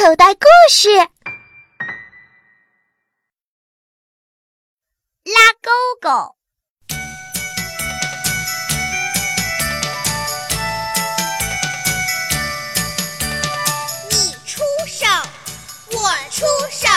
口袋故事。拉勾勾。你出手我出手。